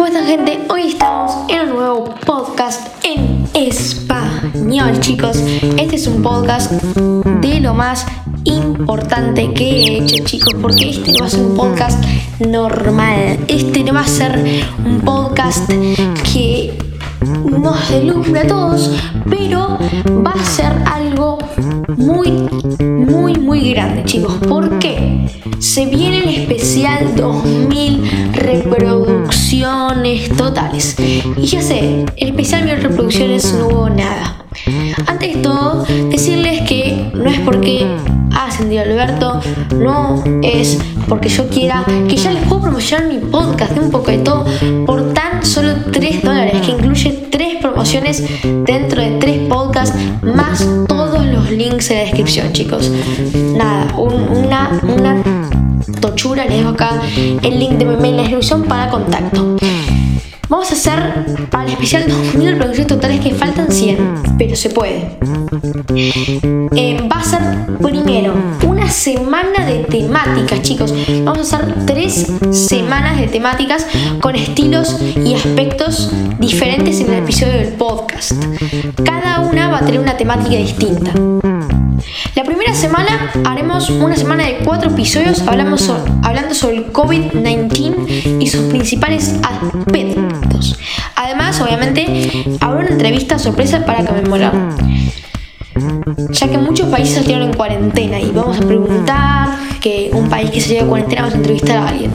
¿Cómo gente? Hoy estamos en un nuevo podcast en español chicos. Este es un podcast de lo más importante que he hecho chicos porque este no va a ser un podcast normal. Este no va a ser un podcast que nos delumbra a todos, pero va a ser algo muy, muy, muy grande, chicos. ¿Por qué? Se viene el especial 2000 reproducciones totales. Y ya sé, el especial 1000 reproducciones no hubo nada. Antes de todo, decirles que no es porque ha ascendido Alberto, no es porque yo quiera, que ya les puedo promocionar mi podcast de un poco de todo por tan solo 3 dólares, que incluye 3 promociones dentro de 3 podcasts, más links en la descripción, chicos. Nada, una, una tochura, les dejo acá el link de mi mail en la descripción para contacto. Vamos a hacer para el especial 2000 reproducciones totales que faltan 100, pero se puede. Eh, va a ser primero una semana de temáticas, chicos. Vamos a hacer tres semanas de temáticas con estilos y aspectos diferentes en el episodio del podcast. Cada una va a tener una temática distinta. La primera semana haremos una semana de cuatro episodios hablando sobre el COVID-19 y sus principales aspectos. Además, obviamente, habrá una entrevista sorpresa para conmemorar ya que muchos países salieron en cuarentena y vamos a preguntar que un país que se lleva cuarentena vamos a entrevistar a alguien.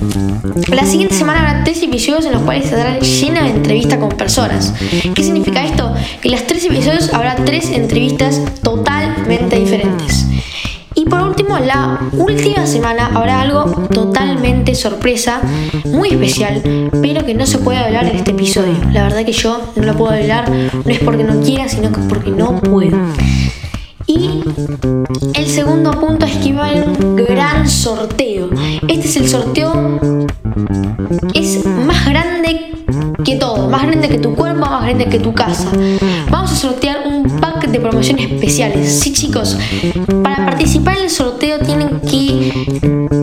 La siguiente semana habrá tres episodios en los cuales estarán llena de entrevistas con personas. ¿Qué significa esto? Que en los tres episodios habrá tres entrevistas totalmente diferentes. Y por último, la última semana habrá algo totalmente sorpresa, muy especial, pero que no se puede hablar en este episodio. La verdad que yo no lo puedo hablar, no es porque no quiera, sino que porque no puedo. Y el segundo punto es que va a haber un gran sorteo. Este es el sorteo, es más grande que todo, más grande que tu cuerpo, más grande que tu casa. Promociones especiales. Sí, chicos, para participar en el sorteo tienen que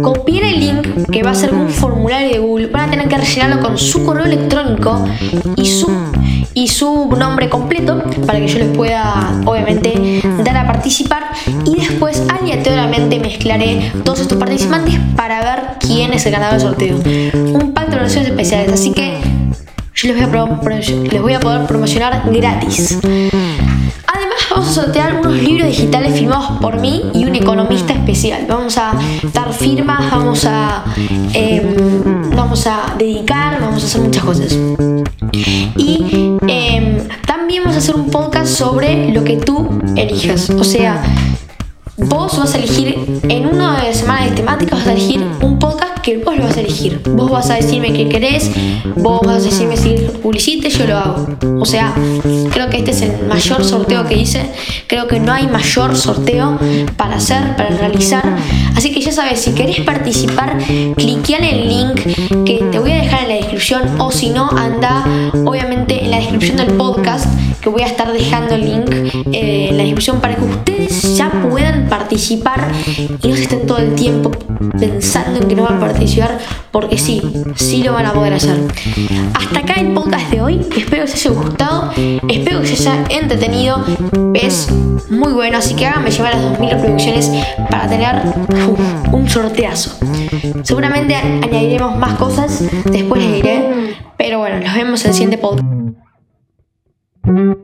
copiar el link que va a ser un formulario de Google. Van a tener que rellenarlo con su correo electrónico y su y su nombre completo para que yo les pueda obviamente dar a participar y después aleatoriamente mezclaré todos estos participantes para ver quién es el ganador del sorteo. Un pack de promociones especiales, así que yo les voy a poder promocionar gratis. Vamos a sortear unos libros digitales firmados por mí y un economista especial. Vamos a dar firmas, vamos a, em, vamos a dedicar, vamos a hacer muchas cosas. Y em, también vamos a hacer un podcast sobre lo que tú elijas. O sea, vos vas a elegir en una de semanas de temáticas, vas a elegir un vas a elegir. Vos vas a decirme qué querés, vos vas a decirme si publicite, yo lo hago. O sea, creo que este es el mayor sorteo que hice. Creo que no hay mayor sorteo para hacer, para realizar. Así que ya sabes, si querés participar, cliquea en el link que te voy a dejar en la descripción o si no, anda obviamente en la descripción del podcast que voy a estar dejando el link eh, en la descripción para que ustedes ya puedan participar y no se estén todo el tiempo pensando en que no van a participar porque sí, sí lo van a poder hacer. Hasta acá el podcast de hoy, espero que os haya gustado, espero que os haya entretenido, es muy bueno, así que háganme llevar las 2000 reproducciones para tener un sorteazo. Seguramente añadiremos más cosas, después les diré, pero bueno, nos vemos en el siguiente podcast. Mm-hmm.